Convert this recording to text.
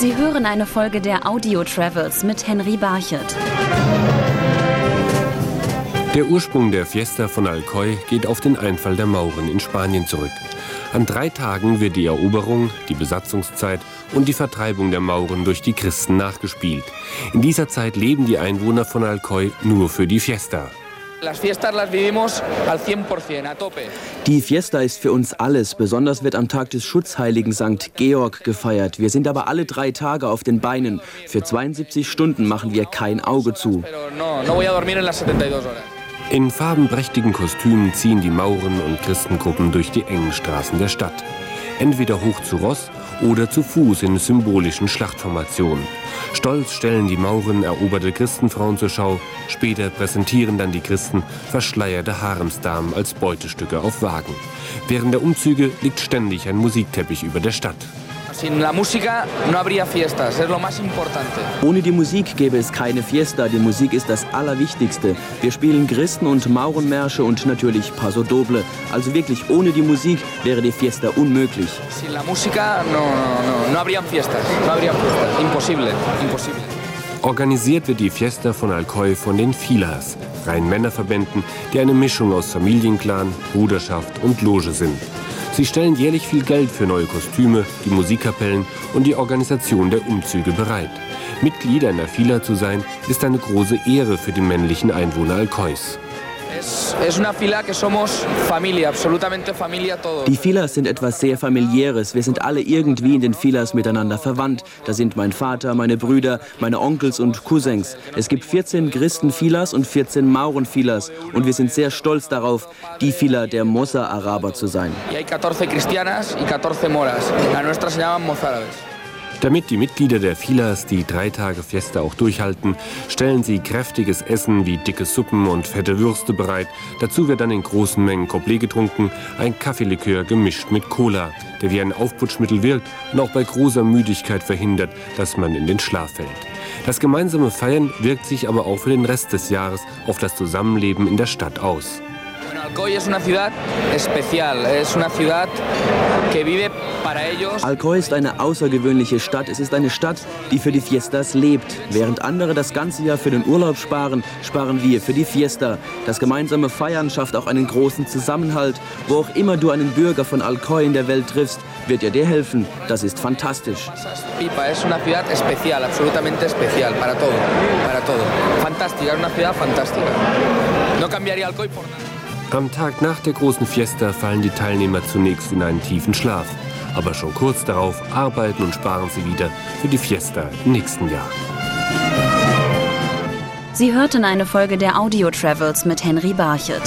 Sie hören eine Folge der Audio Travels mit Henry Barchet. Der Ursprung der Fiesta von Alcoy geht auf den Einfall der Mauren in Spanien zurück. An drei Tagen wird die Eroberung, die Besatzungszeit und die Vertreibung der Mauren durch die Christen nachgespielt. In dieser Zeit leben die Einwohner von Alcoy nur für die Fiesta. Die Fiesta ist für uns alles. Besonders wird am Tag des Schutzheiligen St. Georg gefeiert. Wir sind aber alle drei Tage auf den Beinen. Für 72 Stunden machen wir kein Auge zu. In farbenprächtigen Kostümen ziehen die Mauren und Christengruppen durch die engen Straßen der Stadt. Entweder hoch zu Ross oder zu Fuß in symbolischen Schlachtformationen. Stolz stellen die Mauren eroberte Christenfrauen zur Schau, später präsentieren dann die Christen verschleierte Haremsdamen als Beutestücke auf Wagen. Während der Umzüge liegt ständig ein Musikteppich über der Stadt. Ohne die Musik gäbe es keine Fiesta. Die Musik ist das Allerwichtigste. Wir spielen Christen- und Maurenmärsche und natürlich Paso Doble. Also wirklich ohne die Musik wäre die Fiesta unmöglich. Sin la música no, no, no habrían fiestas, no habrían fiestas. Imposible, imposible. Organisiert wird die Fiesta von Alcoy von den Filas, freien Männerverbänden, die eine Mischung aus Familienclan, Bruderschaft und Loge sind. Sie stellen jährlich viel Geld für neue Kostüme, die Musikkapellen und die Organisation der Umzüge bereit. Mitglied einer Fila zu sein, ist eine große Ehre für die männlichen Einwohner Alcoys. Die Filas sind etwas sehr familiäres. Wir sind alle irgendwie in den Filas miteinander verwandt. Da sind mein Vater, meine Brüder, meine Onkels und Cousins. Es gibt 14 Christen-Filas und 14 Mauren-Filas. Und wir sind sehr stolz darauf, die Fila der Mossa-Araber zu sein. Y hay 14 cristianas y 14 moras. La nuestra se llaman mozárabes. Damit die Mitglieder der Filas die drei Tage Fiesta auch durchhalten, stellen sie kräftiges Essen wie dicke Suppen und fette Würste bereit. Dazu wird dann in großen Mengen Couplet getrunken, ein Kaffeelikör gemischt mit Cola, der wie ein Aufputschmittel wirkt und auch bei großer Müdigkeit verhindert, dass man in den Schlaf fällt. Das gemeinsame Feiern wirkt sich aber auch für den Rest des Jahres auf das Zusammenleben in der Stadt aus. Alcoy es una ciudad especial, es una ciudad que vive para ellos. Alcoy ist eine außergewöhnliche Stadt. Es ist eine Stadt, die für die Fiestas lebt. Während andere das ganze Jahr für den Urlaub sparen, sparen wir für die Fiesta. Das gemeinsame Feiern schafft auch einen großen Zusammenhalt. Wo auch immer du einen Bürger von Alcoy in der Welt triffst, wird er dir helfen. Das ist fantastisch. Pipa es una ciudad especial, absolutamente especial, para todo, para todo. Fantástica, es una ciudad fantástica. No cambiaría Alcoy por nada. Am Tag nach der großen Fiesta fallen die Teilnehmer zunächst in einen tiefen Schlaf. Aber schon kurz darauf arbeiten und sparen sie wieder für die Fiesta im nächsten Jahr. Sie hörten eine Folge der Audio Travels mit Henry Barchet.